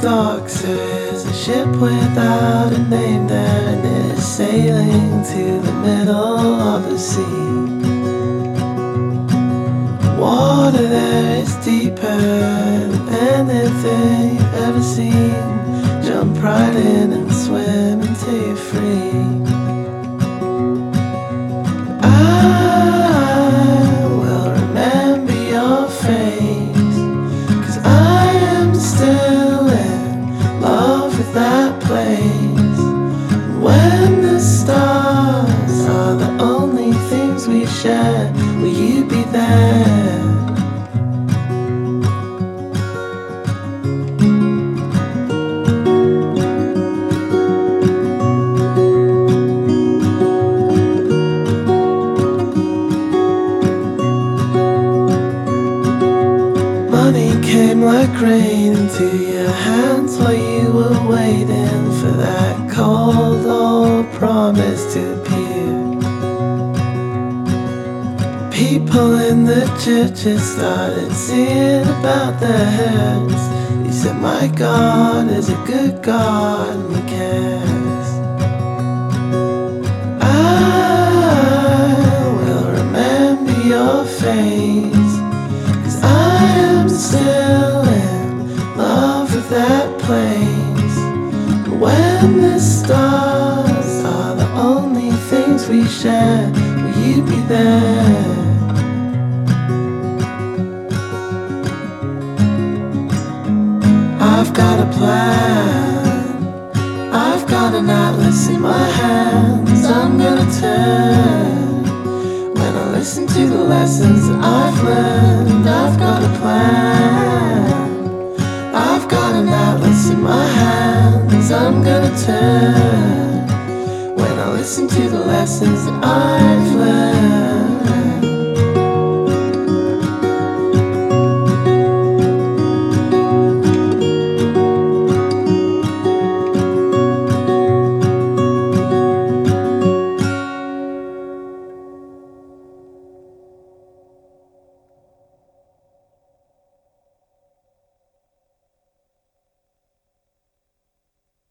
docks there is a ship without a name there, and it is sailing to the middle of the sea. Water there is deeper than anything you've ever seen. Jump right in and swim until you're free. When the stars are the only things we share, will you be there? Money came like rain into your hands while you were waiting for that old appear. People in the churches started singing about their heads. They said, My God is a good God and He cares. I will remember your face. Cause I am still in love with that place. When the stars share, will you be there? I've got a plan. I've got an atlas in my hands. I'm gonna turn. When I listen to the lessons I've learned, I've got a plan. I've got an atlas in my hands. I'm gonna turn. Listen to the lessons I've learned.